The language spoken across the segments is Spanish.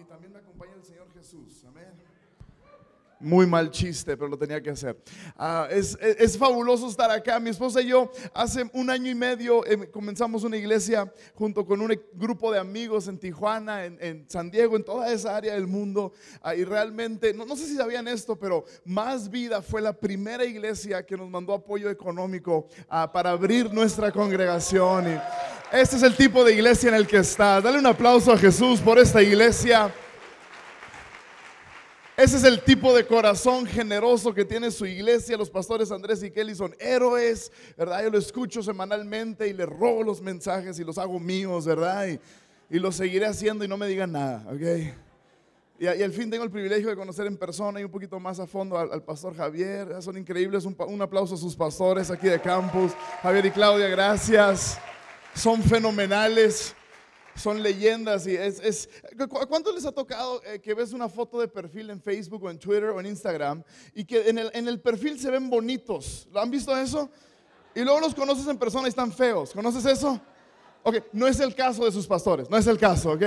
y también me acompaña el Señor Jesús. Amén. Muy mal chiste, pero lo tenía que hacer. Ah, es, es- fabuloso estar acá. Mi esposa y yo hace un año y medio eh, comenzamos una iglesia junto con un grupo de amigos en Tijuana, en, en San Diego, en toda esa área del mundo. Ah, y realmente, no, no sé si sabían esto, pero Más Vida fue la primera iglesia que nos mandó apoyo económico ah, para abrir nuestra congregación. Y este es el tipo de iglesia en el que está. Dale un aplauso a Jesús por esta iglesia. Ese es el tipo de corazón generoso que tiene su iglesia. Los pastores Andrés y Kelly son héroes, ¿verdad? Yo lo escucho semanalmente y les robo los mensajes y los hago míos, ¿verdad? Y, y los seguiré haciendo y no me digan nada, ¿ok? Y, y al fin tengo el privilegio de conocer en persona y un poquito más a fondo al, pastor Javier. Son increíbles. Un, un aplauso a sus pastores aquí de campus. Javier y Claudia, gracias. Son fenomenales. Son leyendas y es, es ¿cu- ¿cuánto les ha tocado eh, que ves una foto de perfil en Facebook o en Twitter o en Instagram y que en el, en el perfil se ven bonitos? ¿Lo han visto eso? Y luego los conoces en persona y están feos. ¿Conoces eso? Ok, no es el caso de sus pastores, no es el caso, ok.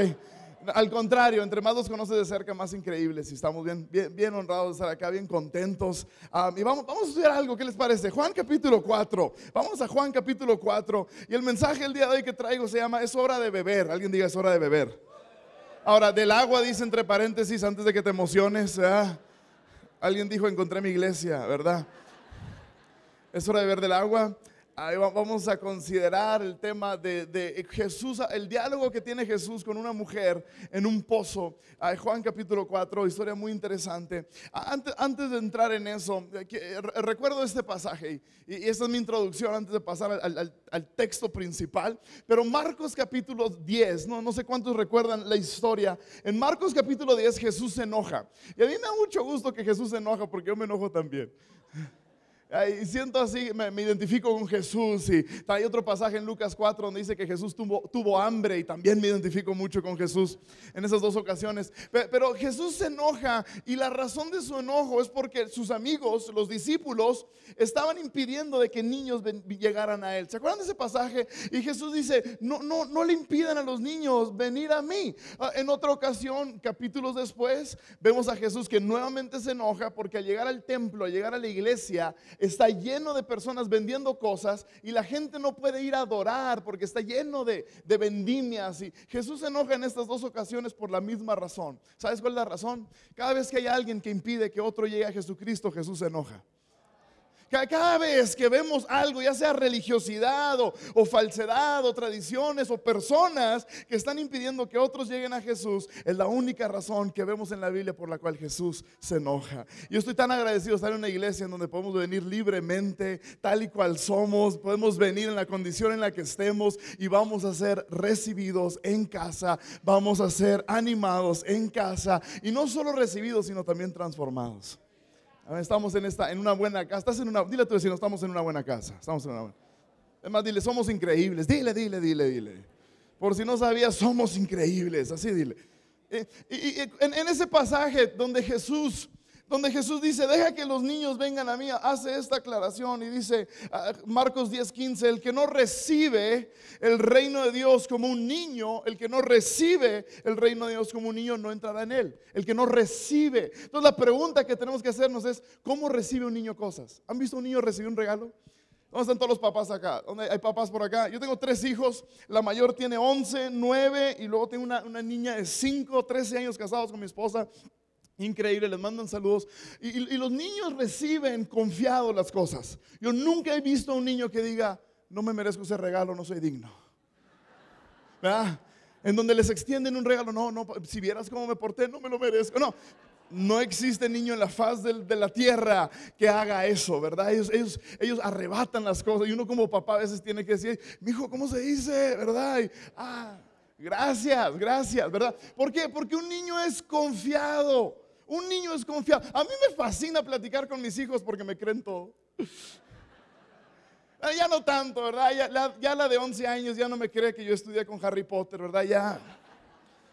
Al contrario, entre más los conoces de cerca, más increíbles. Y estamos bien, bien, bien honrados de estar acá, bien contentos. Y vamos, vamos a estudiar algo, ¿qué les parece? Juan capítulo 4. Vamos a Juan capítulo 4. Y el mensaje el día de hoy que traigo se llama Es hora de beber. Alguien diga, es hora de beber. Ahora, del agua dice entre paréntesis antes de que te emociones. Alguien dijo, encontré mi iglesia, ¿verdad? Es hora de beber del agua. Ahí va- vamos a considerar el tema de, Jesús, el diálogo que tiene Jesús con una mujer en un pozo. Juan capítulo 4, historia muy interesante. Antes, de entrar en eso, eh, eh, re- recuerdo este pasaje y, y esta es mi introducción antes de pasar al, texto principal. Pero Marcos capítulo 10, no, no sé cuántos recuerdan la historia. En Marcos capítulo 10 Jesús se enoja. Y a mí me da mucho gusto que Jesús se enoja porque yo me enojo también. Y siento así, me, me identifico con Jesús. Y hay otro pasaje en Lucas 4 donde dice que Jesús tuvo, tuvo hambre y también me identifico mucho con Jesús en esas dos ocasiones. Pe- Pero, Jesús se enoja y la razón de su enojo es porque sus amigos, los discípulos, estaban impidiendo de que niños llegaran a Él. ¿Se acuerdan de ese pasaje? Y Jesús dice, no, no, no le impidan a los niños venir a mí. Ah, En otra ocasión, capítulos después, vemos a Jesús que nuevamente se enoja porque al llegar al templo, al llegar a la iglesia, está lleno de personas vendiendo cosas y la gente no puede ir a adorar porque está lleno de, de vendimias. Y Jesús se enoja en estas dos ocasiones por la misma razón. ¿Sabes cuál es la razón? Cada vez que hay alguien que impide que otro llegue a Jesucristo, Jesús se enoja. Ca- Cada vez que vemos algo, ya sea religiosidad o, o falsedad o tradiciones o personas que están impidiendo que otros lleguen a Jesús, es la única razón que vemos en la Biblia por la cual Jesús se enoja. Yo estoy tan agradecido de estar en una iglesia en donde podemos venir libremente, tal y cual somos, podemos venir en la condición en la que estemos y vamos a ser recibidos en casa, vamos a ser animados en casa y no solo recibidos, sino también transformados. Amén, Estamos en, esta, en una buena casa. Estás en una, dile a tu vecino, estamos en una buena casa. Estamos en una buena. Es más, dile, somos increíbles. Dile, dile, dile, dile. Por si no sabías, somos increíbles. Así dile. Eh, Y, en ese pasaje donde Jesús, donde Jesús dice, deja que los niños vengan a mí, hace esta aclaración y dice, ah, Marcos 10:15, el que no recibe el reino de Dios como un niño, el que no recibe el reino de Dios como un niño no entrará en él. El que no recibe. Entonces la pregunta que tenemos que hacernos es, ¿cómo recibe un niño cosas? ¿Han visto un niño recibir un regalo? ¿Dónde están todos los papás acá? ¿Dónde hay papás por acá? Yo tengo tres hijos. La mayor tiene 11, 9 y luego tengo una, una niña de 5, 13 años casados con mi esposa. Increíble, les mandan saludos. Y, los niños reciben confiado las cosas. Yo nunca he visto a un niño que diga, no me merezco ese regalo, no soy digno. ¿Verdad? En donde les extienden un regalo, no, no, si vieras cómo me porté, no me lo merezco. No, no existe niño en la faz del- de la tierra que haga eso, ¿verdad? Ellos, arrebatan las cosas y uno como papá a veces tiene que decir, mi hijo, ¿cómo se dice? ¿Verdad? Ah, gracias, gracias, ¿verdad? ¿Por qué? Porque un niño es confiado. Un niño es confiado. A mí me fascina platicar con mis hijos porque me creen todo. Ah, Ya no tanto, ¿verdad? Ya la, de 11 años ya no me cree que yo estudié con Harry Potter, ¿verdad? Ya,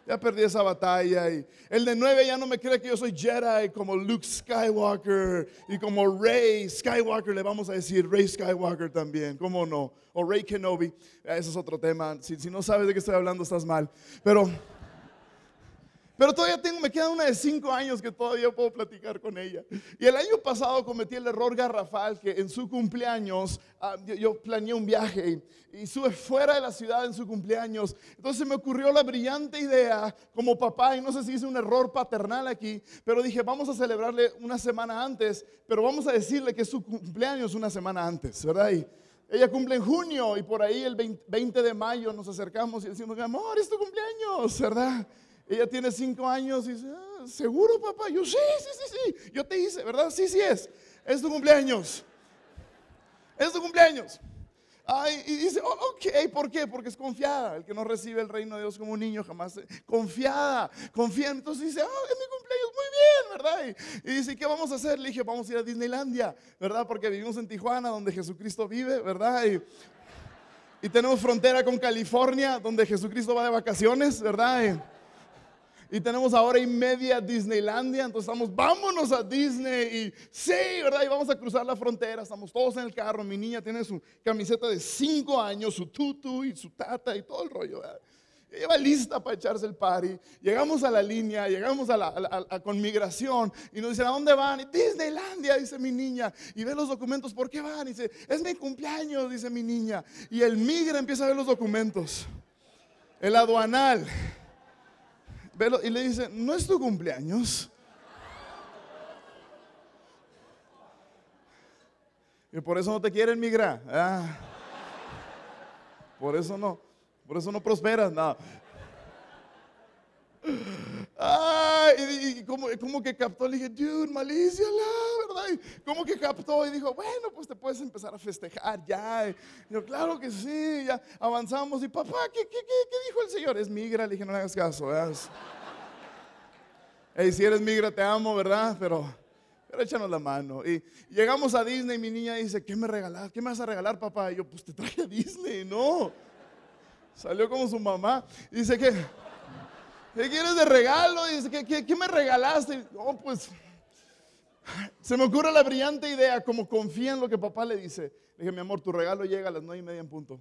ya perdí esa batalla. Y el de 9 ya no me cree que yo soy Jedi como Luke Skywalker y como Rey Skywalker, le vamos a decir Rey Skywalker también, ¿cómo no? O Rey Kenobi, Eh, ese es otro tema. Si, si no sabes de qué estoy hablando, estás mal. Pero... Pero todavía tengo, me queda una de cinco años que todavía puedo platicar con ella. Y el año pasado cometí el error garrafal que en su cumpleaños ah, yo, planeé un viaje y sube fuera de la ciudad en su cumpleaños. Entonces me ocurrió la brillante idea como papá, y no sé si hice un error paternal aquí, pero dije, vamos a celebrarle una semana antes, pero vamos a decirle que es su cumpleaños una semana antes, ¿verdad? Y ella cumple en junio y por ahí el 20 de mayo nos acercamos y decimos, amor, es tu cumpleaños, ¿verdad? Ella tiene cinco años y dice, ah, ¿seguro papá? Yo sí, sí, sí, sí. Yo te hice, ¿verdad? Sí, sí es. Es tu cumpleaños. Es tu cumpleaños. Ay, y dice, oh, ok, ¿por qué? Porque es confiada. El que no recibe el reino de Dios como un niño jamás. Confiada, confía. Entonces dice, ah, es mi cumpleaños, muy bien, ¿verdad? Y, dice, ¿qué vamos a hacer? Le dije, vamos a ir a Disneylandia, ¿verdad? Porque vivimos en Tijuana, donde Jesucristo vive, ¿verdad? Y, tenemos frontera con California, donde Jesucristo va de vacaciones, ¿verdad? Tenemos ahora y media Disneylandia, entonces estamos, vámonos a Disney y sí, ¿verdad? Y vamos a cruzar la frontera, estamos todos en el carro, mi niña tiene su camiseta de 5 años, su tutu y su tata y todo el rollo, ¿verdad? Lleva lista para echarse el party. Llegamos a la línea, llegamos a la con migración y nos dicen, ¿a dónde van? Y Disneylandia, dice mi niña. Y ve los documentos, ¿por qué van? Y dice, es mi cumpleaños, dice mi niña. Y el migra empieza a ver los documentos. El aduanal y le dice, ¿no es tu cumpleaños? Y por eso no te quieren migrar. Ah. por eso no. Por eso no prosperas. No. y, como, que captó, le dije, dude, malicia, verdad. como que captó y dijo, bueno, pues te puedes empezar a festejar ya. Y yo, claro que sí, ya avanzamos. Y papá, ¿qué, qué, qué, dijo el Señor? Es migra, le dije, no le hagas caso. ¿verdad? Hey, si eres migra, te amo, ¿verdad? Pero, pero échanos la mano. Y llegamos a Disney y mi niña dice, ¿qué me regalas? ¿Qué me vas a regalar, papá? Y yo, pues te traje a Disney, no. Salió como su mamá. dice, ¿qué? ¿Qué quieres de regalo? Y dice, ¿qué, qué, me regalaste? No, pues se me ocurre la brillante idea, como confía en lo que papá le dice. Le dije, mi amor, tu regalo llega a las nueve y media en punto.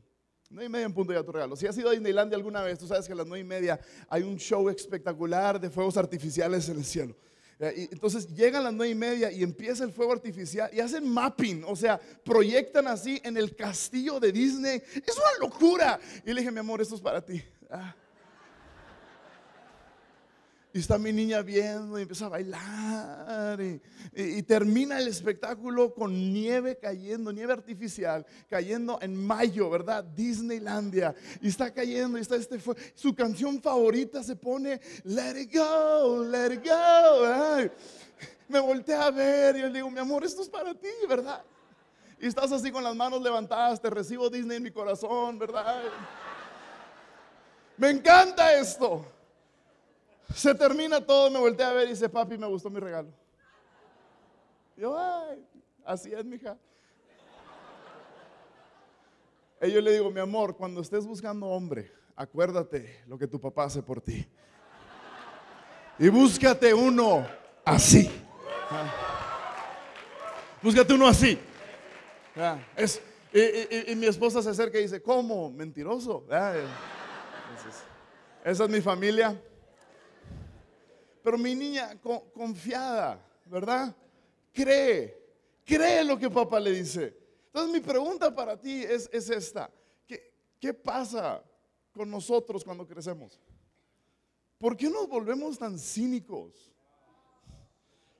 Nueve y media en punto ya tu regalo. Si has ido a Disneylandia alguna vez, tú sabes que a las nueve y media hay un show espectacular de fuegos artificiales en el cielo. Eh, entonces llegan las nueve y media y empieza el fuego artificial y hacen mapping, o sea, proyectan así en el castillo de Disney. Es una locura. Y le dije, mi amor, esto es para ti. Ah. Y está mi niña viendo y empieza a bailar. Y, termina el espectáculo con nieve cayendo, nieve artificial, cayendo en mayo, ¿verdad? Disneylandia. Y está cayendo y está este Su canción favorita se pone Let it go, let it go. Me volteé a ver y le digo, mi amor, esto es para ti, ¿verdad? Y estás así con las manos levantadas, te recibo Disney en mi corazón, ¿verdad? Me encanta esto. Se termina todo, me volteé a ver y dice, papi, me gustó mi regalo. Yo, ay, así es, mija. Y yo le digo, mi amor, cuando estés buscando hombre, acuérdate lo que tu papá hace por ti. Y búscate uno así. Búscate uno así. Es, y, mi esposa se acerca y dice, ¿cómo? Mentiroso. esa es mi familia. Pero mi niña confiada, ¿verdad? Cree, cree lo que papá le dice. Entonces mi pregunta para ti es, esta. ¿Qué, ¿Qué pasa con nosotros cuando crecemos? ¿Por qué nos volvemos tan cínicos?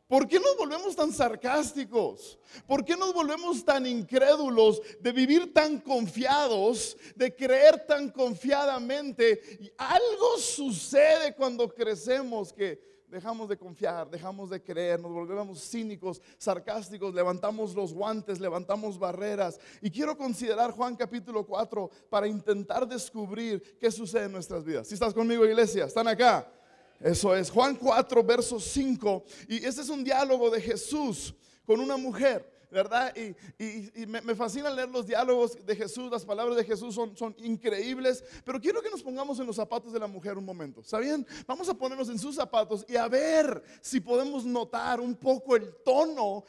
¿Por qué nos volvemos tan sarcásticos? ¿Por qué nos volvemos tan incrédulos de vivir tan confiados, de creer tan confiadamente? Algo sucede cuando crecemos que dejamos de confiar, dejamos de creer, nos volvemos cínicos, sarcásticos, levantamos los guantes, levantamos barreras. Y quiero considerar Juan capítulo 4 para intentar descubrir qué sucede en nuestras vidas. Si estás conmigo, iglesia, están acá. Eso es Juan 4, verso 5. Y ese es un diálogo de Jesús con una mujer. ¿Verdad? Y, me, fascina leer los diálogos de Jesús, las palabras de Jesús son, increíbles, pero quiero que nos pongamos en los zapatos de la mujer un momento, ¿saben? Vamos a ponernos en sus zapatos y a ver si podemos notar un poco el tono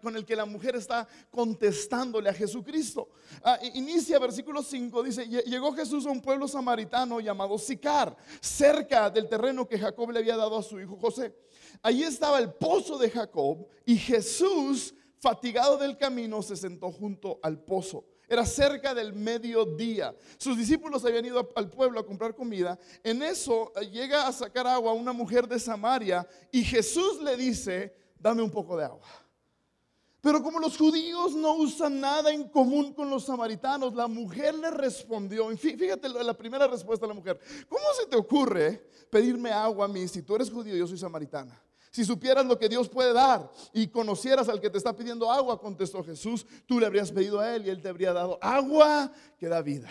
con, el que la mujer está contestándole a Jesucristo. Ah, inicia versículo 5, dice, llegó Jesús a un pueblo samaritano llamado Sicar, cerca del terreno que Jacob le había dado a su hijo José. Allí estaba el pozo de Jacob y Jesús, fatigado del camino, se sentó junto al pozo. Era cerca del mediodía. Sus discípulos habían ido al pueblo a comprar comida. En eso eh, llega a sacar agua una mujer de Samaria y Jesús le dice, dame un poco de agua. Pero como los judíos no usan nada en común con los samaritanos, la mujer le respondió, fíjate la primera respuesta de la mujer, ¿cómo se te ocurre pedirme agua a mí si tú eres judío y yo soy samaritana? Si supieras lo que Dios puede dar y conocieras al que te está pidiendo agua, contestó Jesús, tú le habrías pedido a él y él te habría dado agua que da vida.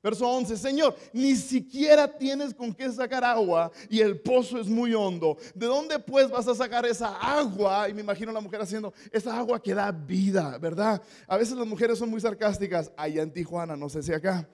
Verso 11, Señor, ni siquiera tienes con qué sacar agua y el pozo es muy hondo. ¿De dónde pues vas a sacar esa agua? Y me imagino a la mujer haciendo esa agua que da vida, ¿verdad? A veces las mujeres son muy sarcásticas. Allá en Tijuana, no sé si acá.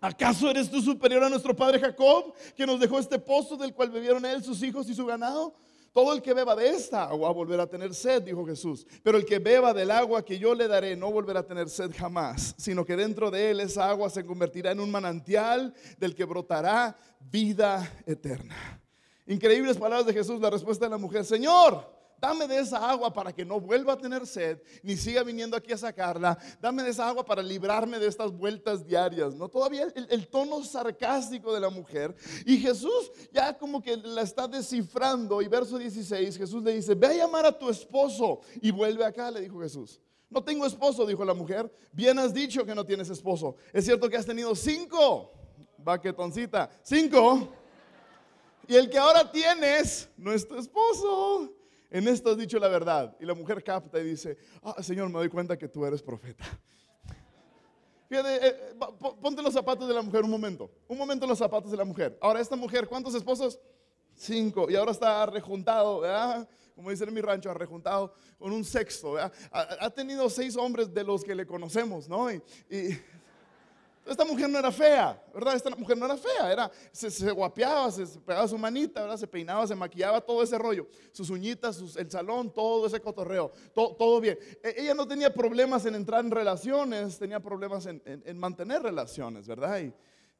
¿Acaso eres tú superior a nuestro padre Jacob, que nos dejó este pozo del cual bebieron él, sus hijos y su ganado? Todo el que beba de esta agua volverá a tener sed, dijo Jesús. Pero el que beba del agua que yo le daré no volverá a tener sed jamás, sino que dentro de él esa agua se convertirá en un manantial del que brotará vida eterna. Increíbles palabras de Jesús, la respuesta de la mujer, Señor, dame de esa agua para que no vuelva a tener sed, ni siga viniendo aquí a sacarla. Dame de esa agua para librarme de estas vueltas diarias. ¿no? Todavía el, tono sarcástico de la mujer. Y Jesús ya como que la está descifrando. Y verso 16, Jesús le dice, ve a llamar a tu esposo y vuelve acá, le dijo Jesús. No tengo esposo, dijo la mujer. Bien has dicho que no tienes esposo. Es cierto que has tenido cinco. Baquetoncita, cinco. Y el que ahora tienes no es tu esposo en esto has dicho la verdad. Y la mujer capta y dice, ah, Señor, me doy cuenta que tú eres profeta. Fíjate, eh, ponte los zapatos de la mujer un momento. Un momento los zapatos de la mujer. Ahora, esta mujer, ¿cuántos esposos? Cinco. Y ahora está rejuntado, ¿verdad? Como dicen en mi rancho, rejuntado con un sexto. Ha, tenido seis hombres de los que le conocemos, ¿no? y esta mujer no era fea, ¿verdad? Esta mujer no era fea, era, se, guapeaba, se, pegaba su manita, ¿verdad? Se peinaba, se maquillaba, todo ese rollo. Sus uñitas, el salón, todo ese cotorreo, todo, bien. E, ella no tenía problemas en entrar en relaciones, tenía problemas en, mantener relaciones, ¿verdad? Y,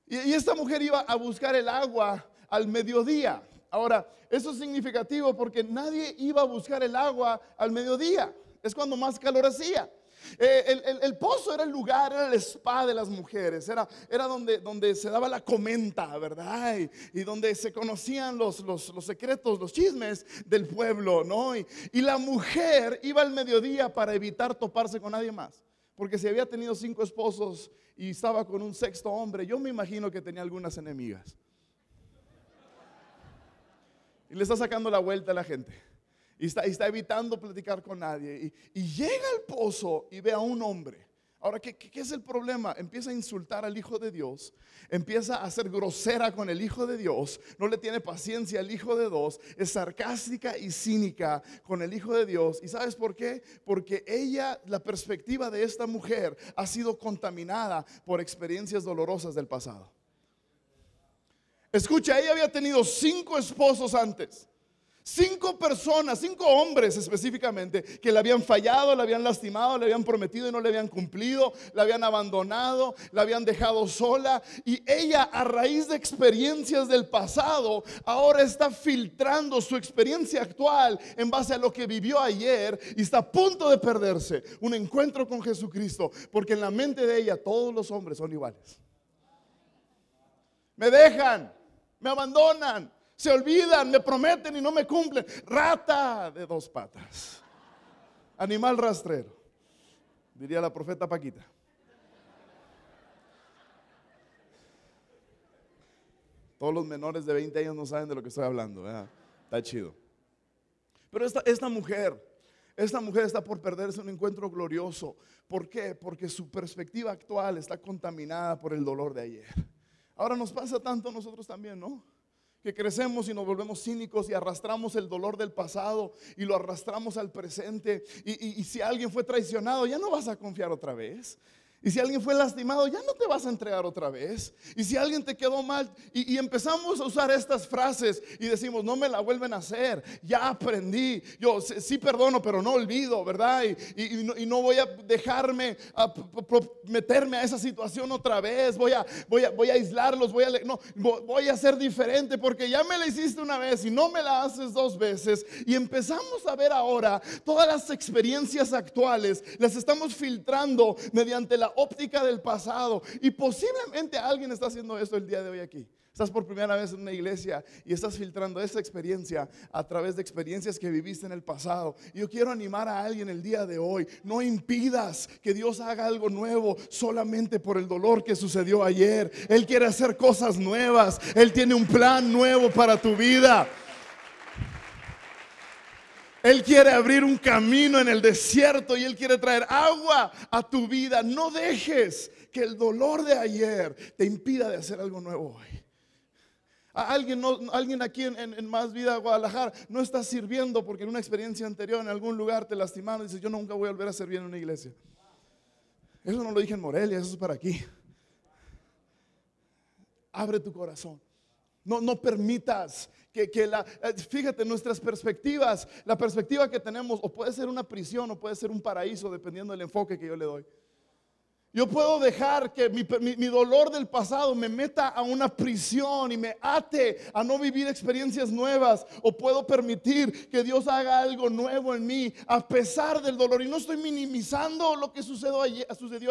y, esta mujer iba a buscar el agua al mediodía. Ahora, eso es significativo porque nadie iba a buscar el agua al mediodía. Es cuando más calor hacía. Eh, el, pozo era el lugar, era el spa de las mujeres, era, era donde, donde se daba la comenta, ¿verdad? Y, donde se conocían los, los, secretos, los chismes del pueblo, ¿no? Y, y la mujer iba al mediodía para evitar toparse con nadie más. Porque si había tenido cinco esposos y estaba con un sexto hombre, yo me imagino que tenía algunas enemigas. Y le está sacando la vuelta a la gente y está, evitando platicar con nadie. Y, llega al pozo y ve a un hombre. Ahora, ¿qué, ¿qué, es el problema? Empieza a insultar al Hijo de Dios, empieza a ser grosera con el Hijo de Dios, no le tiene paciencia al Hijo de Dios, es sarcástica y cínica con el Hijo de Dios. ¿Y sabes por qué? Porque ella, la perspectiva de esta mujer ha sido contaminada por experiencias dolorosas del pasado. Escucha, ella había tenido cinco esposos antes. Cinco personas, cinco hombres específicamente, que le habían fallado, le habían lastimado, le habían prometido y no le habían cumplido, la habían abandonado, la habían dejado sola. Y ella, a raíz de experiencias del pasado, ahora está filtrando su experiencia actual en base a lo que vivió ayer y está a punto de perderse un encuentro con Jesucristo, porque en la mente de ella todos los hombres son iguales. Me dejan, me abandonan, se olvidan, me prometen y no me cumplen. Rata de dos patas. Animal rastrero. Diría la profeta Paquita. Todos los menores de 20 años no saben de lo que estoy hablando. Está chido. Pero esta, esta mujer, esta mujer está por perderse un encuentro glorioso. ¿Por qué? Porque su perspectiva actual está contaminada por el dolor de ayer. Ahora nos pasa tanto a nosotros también, ¿no? Que crecemos y nos volvemos cínicos y arrastramos el dolor del pasado y lo arrastramos al presente. Y, y si alguien fue traicionado, ya no vas a confiar otra vez. Y si alguien fue lastimado, ya no te vas a entregar otra vez. Y si alguien te quedó mal, y, empezamos a usar estas frases y decimos, no me la vuelven a hacer, ya aprendí. Yo sí perdono, pero no olvido, ¿verdad? Y, no, voy a dejarme meterme a esa situación otra vez. Voy a, voy a, voy a aislarlos, voy a, no, voy a ser diferente porque ya me la hiciste una vez y no me la haces dos veces. Y empezamos a ver ahora todas las experiencias actuales, las estamos filtrando mediante la óptica del pasado. Y posiblemente alguien está haciendo esto el día de hoy aquí. Estás por primera vez en una iglesia y estás filtrando esa experiencia a través de experiencias que viviste en el pasado. Yo quiero animar a alguien el día de hoy. No impidas que Dios haga algo nuevo solamente por el dolor que sucedió ayer. Él quiere hacer cosas nuevas. Él tiene un plan nuevo para tu vida. Él quiere abrir un camino en el desierto y Él quiere traer agua a tu vida. No dejes que el dolor de ayer te impida de hacer algo nuevo hoy. Alguien, alguien aquí en, Más Vida Guadalajara no está sirviendo porque en una experiencia anterior en algún lugar te lastimaron y dices, yo nunca voy a volver a servir en una iglesia. Eso no lo dije en Morelia, eso es para aquí. Abre tu corazón. No, no permitas que, la, eh, fíjate, nuestras perspectivas, la perspectiva que tenemos, o puede ser una prisión o puede ser un paraíso, dependiendo del enfoque que yo le doy. Yo puedo dejar que mi, dolor del pasado me meta a una prisión y me ate a no vivir experiencias nuevas. O puedo permitir que Dios haga algo nuevo en mí a pesar del dolor. Y no estoy minimizando lo que sucedió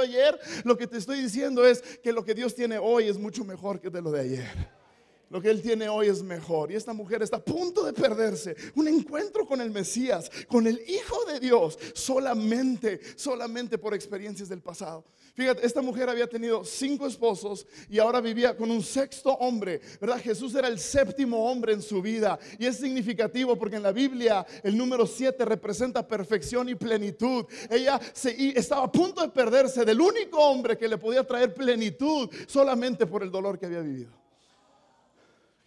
ayer. Lo que te estoy diciendo es que lo que Dios tiene hoy es mucho mejor que lo de ayer. Lo que él tiene hoy es mejor. Y esta mujer está a punto de perderse. Un encuentro con el Mesías, con el Hijo de Dios, solamente, solamente por experiencias del pasado. Fíjate, esta mujer había tenido cinco esposos y ahora vivía con un sexto hombre, ¿verdad? Jesús era el séptimo hombre en su vida. Y es significativo porque en la Biblia el número siete representa perfección y plenitud. Ella estaba a punto de perderse del único hombre que le podía traer plenitud solamente por el dolor que había vivido.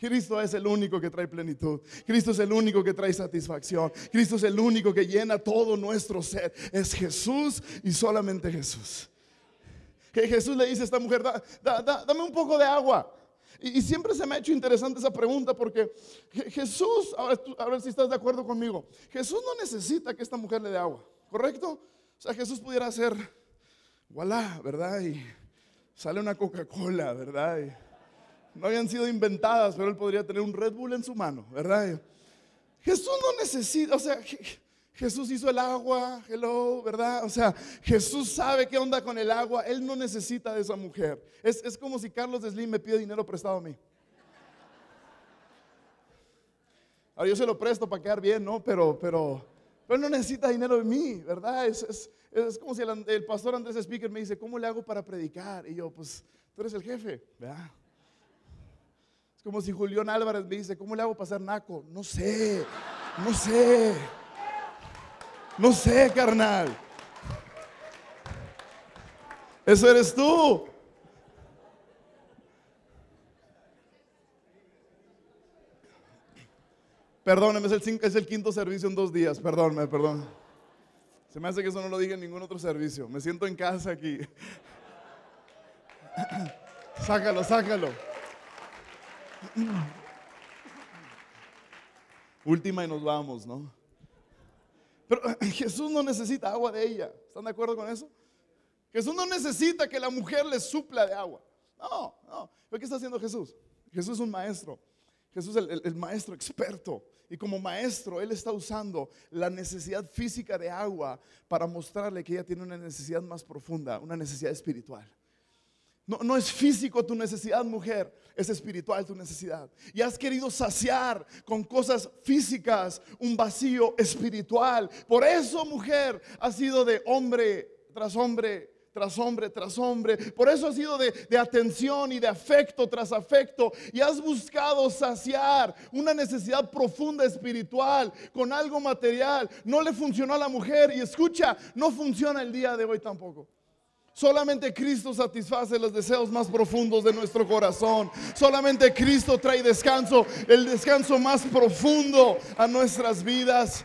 Cristo es el único que trae plenitud. Cristo es el único que trae satisfacción. Cristo es el único que llena todo nuestro ser. Es Jesús y solamente Jesús. Que Jesús le dice a esta mujer, dame un poco de agua. Y, siempre se me ha hecho interesante esa pregunta porque Jesús, a ver si estás de acuerdo conmigo, Jesús no necesita que esta mujer le dé agua, ¿correcto? O sea, Jesús pudiera hacer, voilà, ¿verdad? Y sale una Coca-Cola, ¿verdad? No habían sido inventadas, pero él podría tener un Red Bull en su mano, ¿verdad? Jesús no necesita, o sea, Jesús hizo el agua, hello, ¿verdad? O sea, Jesús sabe qué onda con el agua, él no necesita de esa mujer. Es, como si Carlos Slim me pide dinero prestado a mí. Ahora yo se lo presto para quedar bien, ¿no? Pero, pero, él no necesita dinero de mí, ¿verdad? Es, es como si el, el pastor Andrés Speaker me dice, ¿cómo le hago para predicar? Y yo, pues, tú eres el jefe, ¿verdad? Es como si Julián Álvarez me dice, ¿cómo le hago para ser naco? No sé, no sé. No sé, carnal. Eso eres tú. Perdóneme, es el, es el quinto servicio en dos días. Perdónme, perdón. Se me hace que eso no lo dije en ningún otro servicio. Me siento en casa aquí. sácalo, sácalo. Última y nos vamos, ¿no? Pero Jesús no necesita agua de ella. ¿Están de acuerdo con eso? Jesús no necesita que la mujer le supla de agua. No, no. ¿Qué está haciendo Jesús? Jesús es un maestro. Jesús es el, el, maestro experto. Y como maestro, Él está usando la necesidad física de agua para mostrarle que ella tiene una necesidad más profunda, una necesidad espiritual. No, es físico tu necesidad, mujer, es espiritual tu necesidad. Y has querido saciar con cosas físicas un vacío espiritual. Por eso, mujer, has sido de hombre tras hombre tras hombre tras hombre. Por eso has sido de, de, atención y de afecto tras afecto. Y has buscado saciar una necesidad profunda espiritual con algo material. No le funcionó a la mujer y escucha, no funciona el día de hoy tampoco. Solamente Cristo satisface los deseos más profundos de nuestro corazón. Solamente Cristo trae descanso, el descanso más profundo a nuestras vidas.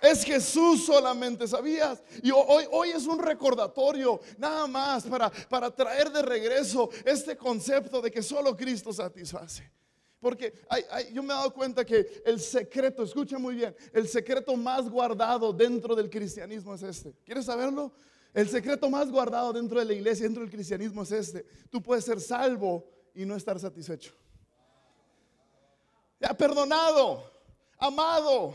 Es Jesús solamente, ¿sabías? Y hoy, hoy es un recordatorio nada más para, para traer de regreso este concepto de que solo Cristo satisface. Porque yo me he dado cuenta que el secreto, escucha muy bien, el secreto más guardado dentro del cristianismo es este. ¿Quieres saberlo? El secreto más guardado dentro de la iglesia, dentro del cristianismo es este. Tú puedes ser salvo y no estar satisfecho. Ya perdonado, amado,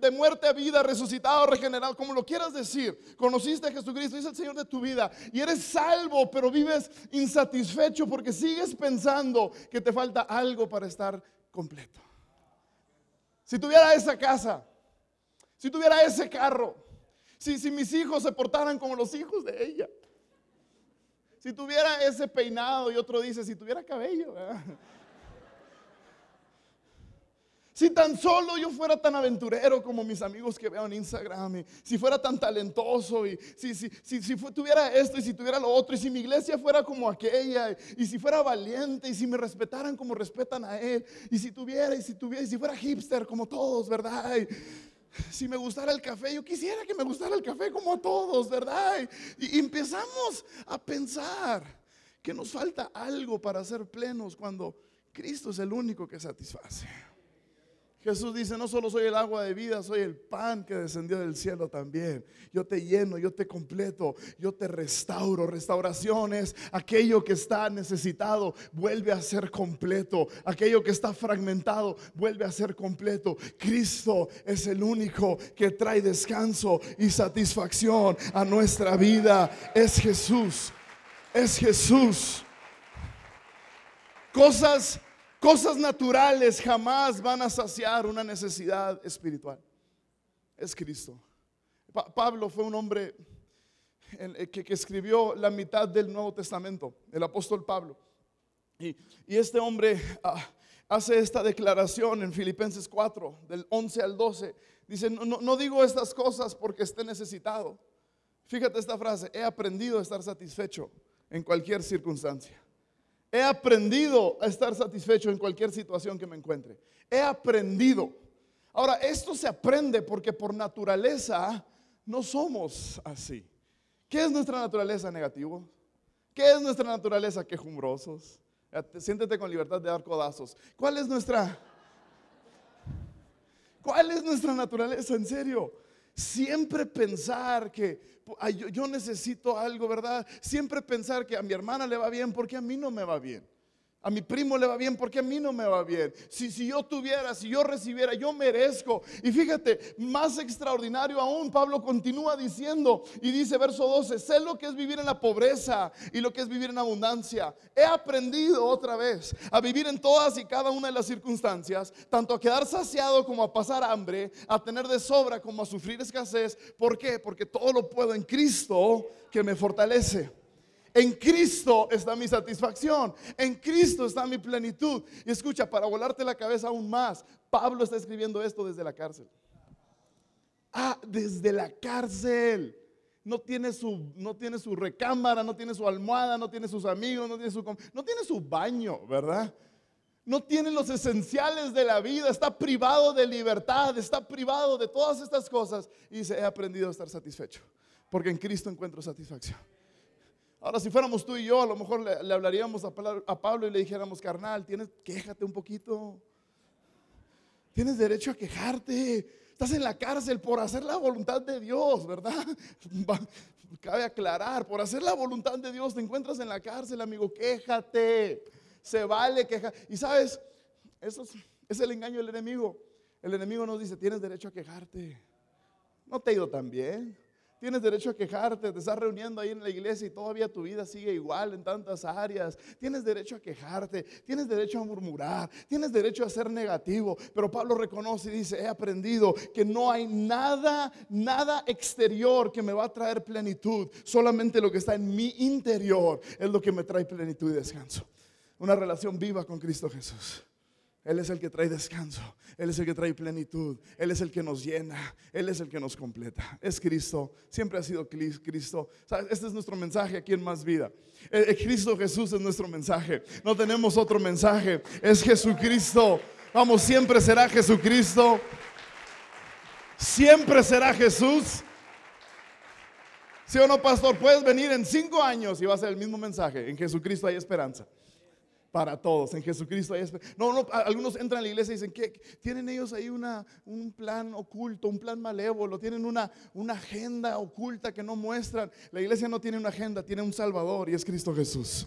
de muerte a vida, resucitado, regenerado, como lo quieras decir. Conociste a Jesucristo, es el Señor de tu vida y eres salvo, pero vives insatisfecho porque sigues pensando que te falta algo para estar completo. Si tuviera esa casa, si tuviera ese carro, si, si mis hijos se portaran como los hijos de ella, si tuviera ese peinado y otro dice, si tuviera cabello, ¿verdad? Si tan solo yo fuera tan aventurero como mis amigos que veo en Instagram, y si fuera tan talentoso, y si, si, si, si tuviera esto y si tuviera lo otro, y si mi iglesia fuera como aquella, y si fuera valiente, y si me respetaran como respetan a él, y si tuviera, y si tuviera, y si fuera hipster como todos, ¿verdad? si me gustara el café, yo quisiera que me gustara el café como a todos, ¿verdad? y empezamos a pensar que nos falta algo para ser plenos cuando Cristo es el único que satisface. Jesús dice, no solo soy el agua de vida, soy el pan que descendió del cielo también. Yo te lleno, yo te completo, yo te restauro. Restauración es aquello que está necesitado, vuelve a ser completo. Aquello que está fragmentado, vuelve a ser completo. Cristo es el único que trae descanso y satisfacción a nuestra vida. Es Jesús, es Jesús. Cosas Cosas naturales jamás van a saciar una necesidad espiritual. Es Cristo. Pablo fue un hombre que, escribió la mitad del Nuevo Testamento, el apóstol Pablo. Y, este hombre ah, hace esta declaración en Filipenses 4, del 11 al 12. Dice, no digo estas cosas porque esté necesitado. Fíjate esta frase, he aprendido a estar satisfecho en cualquier circunstancia. He aprendido a estar satisfecho en cualquier situación que me encuentre. He aprendido. Ahora, esto se aprende porque por naturaleza no somos así. ¿Qué es nuestra naturaleza negativo? ¿Qué es nuestra naturaleza quejumbrosos? Siéntete con libertad de dar codazos. ¿Cuál es nuestra ¿Cuál es nuestra naturaleza en serio? Siempre pensar que yo, necesito algo, ¿verdad? Siempre pensar que a mi hermana le va bien porque a mí no me va bien. A mi primo le va bien porque a mí no me va bien. Si, si yo tuviera, si yo recibiera, yo merezco. Y fíjate, más extraordinario aún, Pablo continúa diciendo y dice verso 12, sé lo que es vivir en la pobreza y lo que es vivir en abundancia. He aprendido otra vez a vivir en todas y cada una de las circunstancias, tanto a quedar saciado como a pasar hambre, a tener de sobra como a sufrir escasez. ¿Por qué? Porque todo lo puedo en Cristo que me fortalece. En Cristo está mi satisfacción. En Cristo está mi plenitud. Y escucha, para volarte la cabeza aún más, Pablo está escribiendo esto desde la cárcel. Ah, desde la cárcel. No tiene su, no tiene su recámara, no tiene su almohada, no tiene sus amigos, no tiene su, no tiene su baño, ¿verdad? No tiene los esenciales de la vida, está privado de libertad, está privado de todas estas cosas. Y dice, he aprendido a estar satisfecho, porque en Cristo encuentro satisfacción. Ahora, si fuéramos tú y yo, a lo mejor le, hablaríamos a, Pablo y le dijéramos, carnal, tienes, quéjate un poquito. Tienes derecho a quejarte. Estás en la cárcel por hacer la voluntad de Dios, ¿verdad? Cabe aclarar, por hacer la voluntad de Dios te encuentras en la cárcel, amigo, quéjate. Se vale quejar. Y sabes, eso es, es el engaño del enemigo. El enemigo nos dice, tienes derecho a quejarte. No te ha ido tan bien. Tienes derecho a quejarte, te estás reuniendo ahí en la iglesia y todavía tu vida sigue igual en tantas áreas. Tienes derecho a quejarte, tienes derecho a murmurar, tienes derecho a ser negativo. Pero Pablo reconoce y dice, he aprendido que no hay nada, nada exterior que me va a traer plenitud. Solamente lo que está en mi interior es lo que me trae plenitud y descanso. Una relación viva con Cristo Jesús. Él es el que trae descanso, Él es el que trae plenitud, Él es el que nos llena, Él es el que nos completa. Es Cristo, siempre ha sido Cristo. Este es nuestro mensaje aquí en Más Vida. Eh, eh, Cristo Jesús es nuestro mensaje. No tenemos otro mensaje, es Jesucristo. Vamos, siempre será Jesucristo. Siempre será Jesús. ¿Sí o no, pastor? Puedes venir en cinco años y va a ser el mismo mensaje. En Jesucristo hay esperanza para todos. En Jesucristo hay No, no, algunos entran a la iglesia y dicen que tienen ellos ahí una, un plan oculto, un plan malévolo, tienen una, una agenda oculta que no muestran. La iglesia no tiene una agenda, tiene un Salvador y es Cristo Jesús.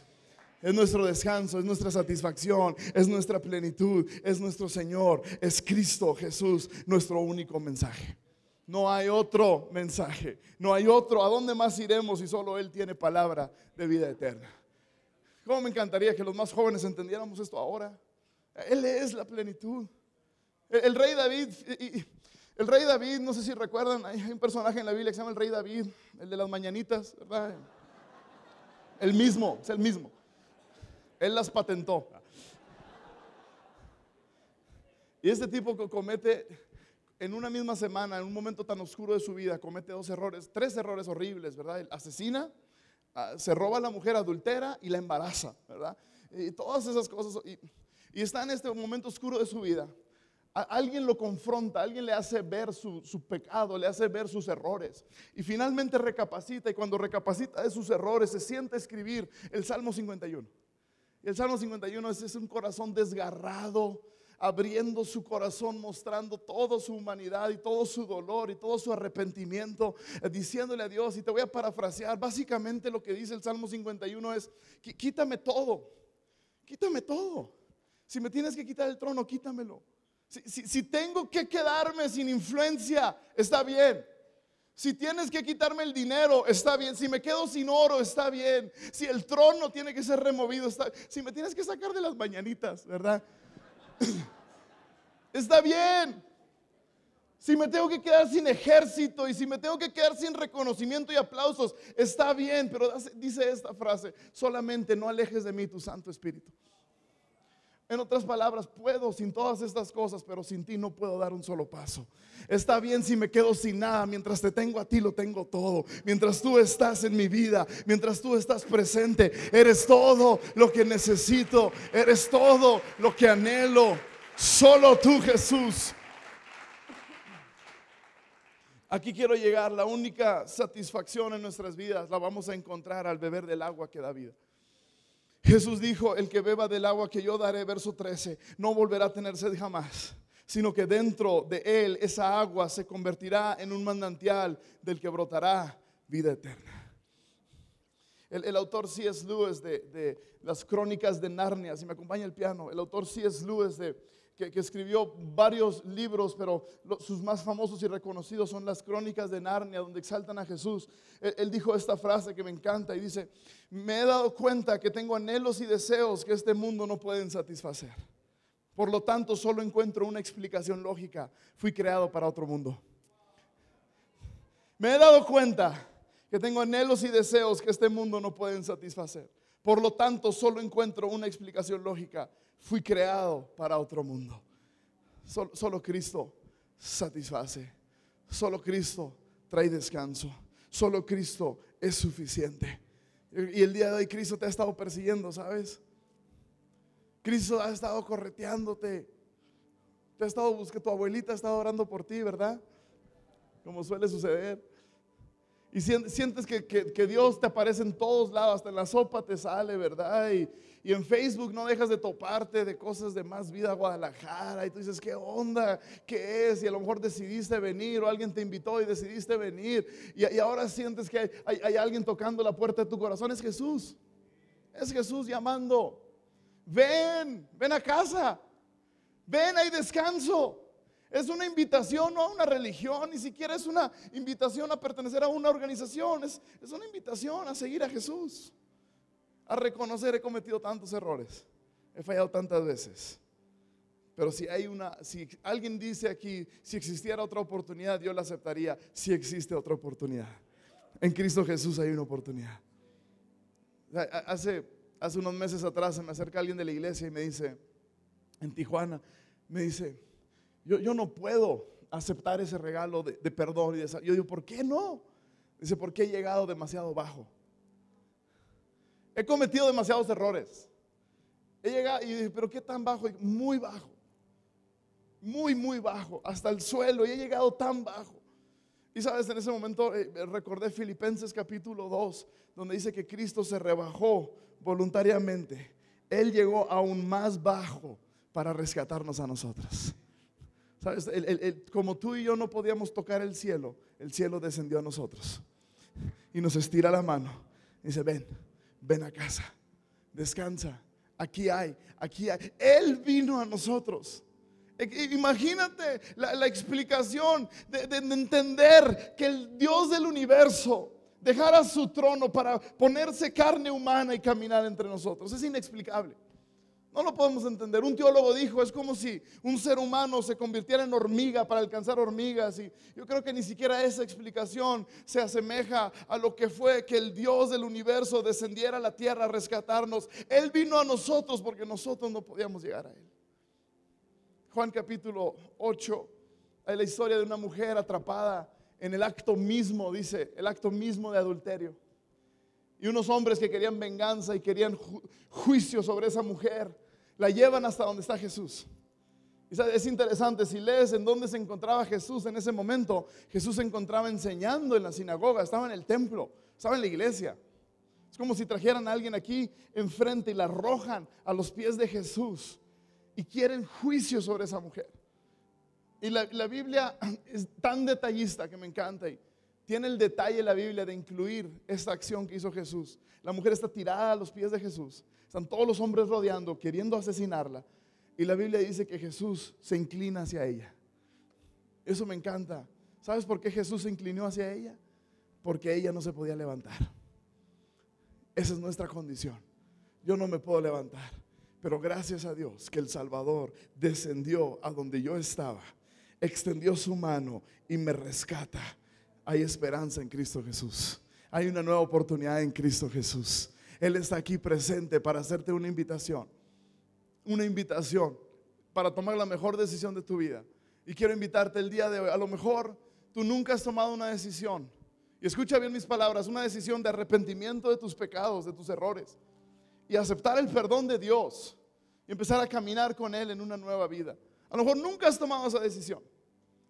Es nuestro descanso, es nuestra satisfacción, es nuestra plenitud, es nuestro Señor, es Cristo Jesús, nuestro único mensaje. No hay otro mensaje, no hay otro. ¿A dónde más iremos si solo Él tiene palabra de vida eterna? ¿Cómo me encantaría que los más jóvenes entendiéramos esto ahora? Él es la plenitud. El, rey David, el rey David, no sé si recuerdan, hay un personaje en la Biblia que se llama el rey David, el de las mañanitas, ¿verdad? El mismo, es el mismo. Él las patentó. Y este tipo que comete en una misma semana, en un momento tan oscuro de su vida, comete dos errores, tres errores horribles, ¿verdad? asesina, se roba a la mujer adultera y la embaraza, ¿verdad? Y todas esas cosas. Y, está en este momento oscuro de su vida. alguien lo confronta, alguien le hace ver su, pecado, le hace ver sus errores. Y finalmente recapacita y cuando recapacita de sus errores se siente a escribir el Salmo 51. Y el Salmo 51 es un corazón desgarrado, abriendo su corazón, mostrando toda su humanidad y todo su dolor y todo su arrepentimiento, eh, diciéndole a Dios, y te voy a parafrasear, básicamente lo que dice el Salmo 51 es, quítame todo, quítame todo. Si me tienes que quitar el trono, quítamelo. Si, tengo que quedarme sin influencia, está bien. Si tienes que quitarme el dinero, está bien. Si me quedo sin oro, está bien. Si el trono tiene que ser removido, está Si me tienes que sacar de las mañanitas, ¿verdad? Está bien. Si me tengo que quedar sin ejército y si me tengo que quedar sin reconocimiento y aplausos, está bien, pero dice esta frase, solamente no alejes de mí tu Santo Espíritu. En otras palabras, puedo sin todas estas cosas, pero sin ti no puedo dar un solo paso. Está bien si me quedo sin nada, mientras te tengo a ti lo tengo todo. Mientras tú estás en mi vida, mientras tú estás presente, eres todo lo que necesito, eres todo lo que anhelo. Solo tú, Jesús. Aquí quiero llegar, la única satisfacción en nuestras vidas la vamos a encontrar al beber del agua que da vida. Jesús dijo, el que beba del agua que yo daré, verso 13, no volverá a tener sed jamás, sino que dentro de él esa agua se convertirá en un manantial del que brotará vida eterna. El, autor C.S. Lewis de, de, las crónicas de Narnia, si me acompaña el piano, el autor C.S. Lewis de que, escribió varios libros, pero sus más famosos y reconocidos son las crónicas de Narnia, donde exaltan a Jesús. Él, dijo esta frase que me encanta y dice, me he dado cuenta que tengo anhelos y deseos que este mundo no pueden satisfacer. Por lo tanto, solo encuentro una explicación lógica. Fui creado para otro mundo. Me he dado cuenta que tengo anhelos y deseos que este mundo no pueden satisfacer. Por lo tanto, solo encuentro una explicación lógica fui creado para otro mundo. Solo, Cristo satisface. Solo Cristo trae descanso. Solo Cristo es suficiente. Y el día de hoy Cristo te ha estado persiguiendo, ¿sabes? Cristo ha estado correteándote. Te ha estado buscando, tu abuelita ha estado orando por ti, ¿verdad? Como suele suceder. Y sientes que, Dios te aparece en todos lados, hasta en la sopa te sale, ¿verdad? Y, y, en Facebook no dejas de toparte de cosas de más vida Guadalajara. Y tú dices, ¿qué onda? ¿Qué es? Y a lo mejor decidiste venir o alguien te invitó y decidiste venir. Y, ahora sientes que hay, hay alguien tocando la puerta de tu corazón. Es Jesús. Es Jesús llamando. Ven, ven a casa. Ven, hay descanso. Es una invitación no a una religión, ni siquiera es una invitación a pertenecer a una organización, es, es una invitación a seguir a Jesús, a reconocer, he cometido tantos errores, he fallado tantas veces. Pero si hay una, si alguien dice aquí, si existiera otra oportunidad, yo la aceptaría. Si existe otra oportunidad. En Cristo Jesús hay una oportunidad. Hace, hace unos meses atrás se me acerca alguien de la iglesia y me dice, en Tijuana, me dice, yo, yo no puedo aceptar ese regalo de, perdón y de Yo digo, ¿por qué no? Dice, porque he llegado demasiado bajo. He cometido demasiados errores. He llegado y dije, pero ¿qué tan bajo? Muy bajo. Muy, muy bajo. Hasta el suelo. Y he llegado tan bajo. Y sabes, en ese momento eh, recordé Filipenses capítulo 2, donde dice que Cristo se rebajó voluntariamente. Él llegó aún más bajo para rescatarnos a nosotros. Como tú y yo no podíamos tocar el cielo, el cielo descendió a nosotros. Y nos estira la mano. Y dice, ven, ven a casa, descansa. Aquí hay, aquí hay. Él vino a nosotros. Imagínate la, explicación de, entender que el Dios del universo dejara su trono para ponerse carne humana y caminar entre nosotros. Es inexplicable. No lo podemos entender. Un teólogo dijo, es como si un ser humano se convirtiera en hormiga para alcanzar hormigas. Y yo creo que ni siquiera esa explicación se asemeja a lo que fue que el Dios del universo descendiera a la tierra a rescatarnos. Él vino a nosotros porque nosotros no podíamos llegar a Él. Juan capítulo 8, hay la historia de una mujer atrapada en el acto mismo, dice, el acto mismo de adulterio. Y unos hombres que querían venganza y querían juicio sobre esa mujer, la llevan hasta donde está Jesús. Y es interesante, si lees en dónde se encontraba Jesús en ese momento, Jesús se encontraba enseñando en la sinagoga, estaba en el templo, estaba en la iglesia. Es como si trajeran a alguien aquí enfrente y la arrojan a los pies de Jesús y quieren juicio sobre esa mujer. Y la, Biblia es tan detallista que me encanta y tiene el detalle la Biblia de incluir esta acción que hizo Jesús. La mujer está tirada a los pies de Jesús. Están todos los hombres rodeando, queriendo asesinarla. Y la Biblia dice que Jesús se inclina hacia ella. Eso me encanta. ¿Sabes por qué Jesús se inclinó hacia ella? Porque ella no se podía levantar. Esa es nuestra condición. Yo no me puedo levantar. Pero gracias a Dios que el Salvador descendió a donde yo estaba, extendió su mano y me rescata. Hay esperanza en Cristo Jesús. Hay una nueva oportunidad en Cristo Jesús. Él está aquí presente para hacerte una invitación. Una invitación para tomar la mejor decisión de tu vida. Y quiero invitarte el día de hoy. A lo mejor tú nunca has tomado una decisión. Y escucha bien mis palabras, una decisión de arrepentimiento de tus pecados, de tus errores y aceptar el perdón de Dios y empezar a caminar con Él en una nueva vida. A lo mejor nunca has tomado esa decisión.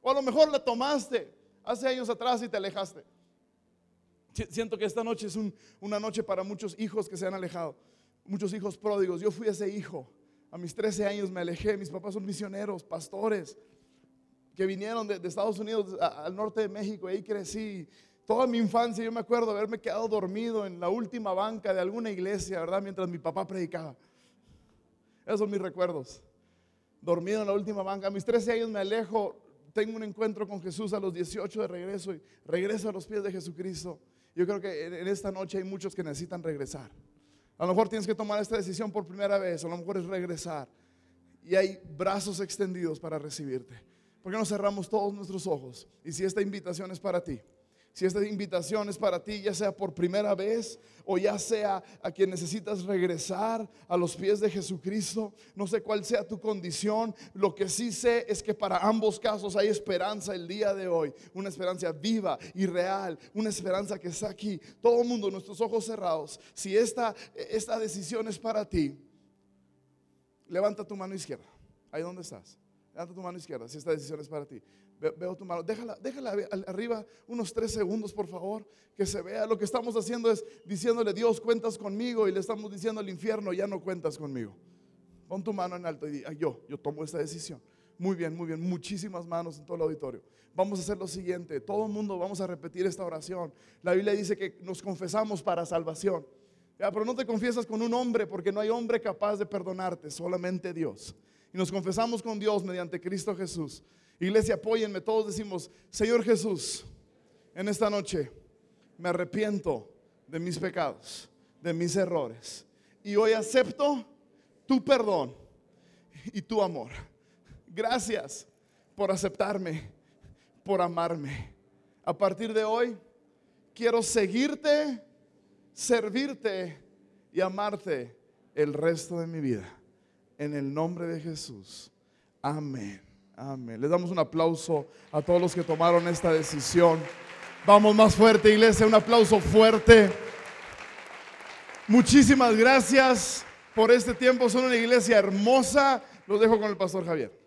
O a lo mejor la tomaste hace años atrás y te alejaste. Siento que esta noche es una noche para muchos hijos que se han alejado. Muchos hijos pródigos. Yo fui ese hijo. A mis 13 años me alejé. Mis papás son misioneros, pastores, que vinieron de, Estados Unidos al norte de México. Ahí crecí. Toda mi infancia yo me acuerdo haberme quedado dormido en la última banca de alguna iglesia, ¿verdad? Mientras mi papá predicaba. Esos son mis recuerdos. Dormido en la última banca. A mis 13 años me alejo, tengo un encuentro con Jesús a los 18 de regreso y regreso a los pies de Jesucristo. Yo creo que en esta noche hay muchos que necesitan regresar. A lo mejor tienes que tomar esta decisión por primera vez, a lo mejor es regresar. Y hay brazos extendidos para recibirte. ¿Por qué no cerramos todos nuestros ojos? Y si esta invitación es para ti, si esta invitación es para ti, ya sea por primera vez o ya sea a quien necesitas regresar a los pies de Jesucristo, no sé cuál sea tu condición, lo que sí sé es que para ambos casos hay esperanza el día de hoy, una esperanza viva y real, una esperanza que está aquí, todo el mundo, nuestros ojos cerrados. Si esta, esta decisión es para ti, levanta tu mano izquierda, ahí donde estás. Levanta tu mano izquierda si esta decisión es para ti. Veo tu mano. Déjala, déjala arriba unos tres segundos, por favor. Que se vea. Lo que estamos haciendo es diciéndole, Dios, cuentas conmigo. Y le estamos diciendo al infierno, ya no cuentas conmigo. Pon tu mano en alto y di, yo, yo tomo esta decisión. Muy bien, muy bien. Muchísimas manos en todo el auditorio. Vamos a hacer lo siguiente. Todo el mundo vamos a repetir esta oración. La Biblia dice que nos confesamos para salvación. pero no te confiesas con un hombre porque no hay hombre capaz de perdonarte, solamente Dios. Y nos confesamos con Dios mediante Cristo Jesús. Iglesia, apóyenme. Todos decimos, Señor Jesús, en esta noche me arrepiento de mis pecados, de mis errores. Y hoy acepto tu perdón y tu amor. Gracias por aceptarme, por amarme. A partir de hoy, quiero seguirte, servirte y amarte el resto de mi vida. en el nombre de Jesús. Amén. Amén. Les damos un aplauso a todos los que tomaron esta decisión. Vamos más fuerte, iglesia, un aplauso fuerte. Muchísimas gracias por este tiempo. Son una iglesia hermosa. Los dejo con el pastor Javier.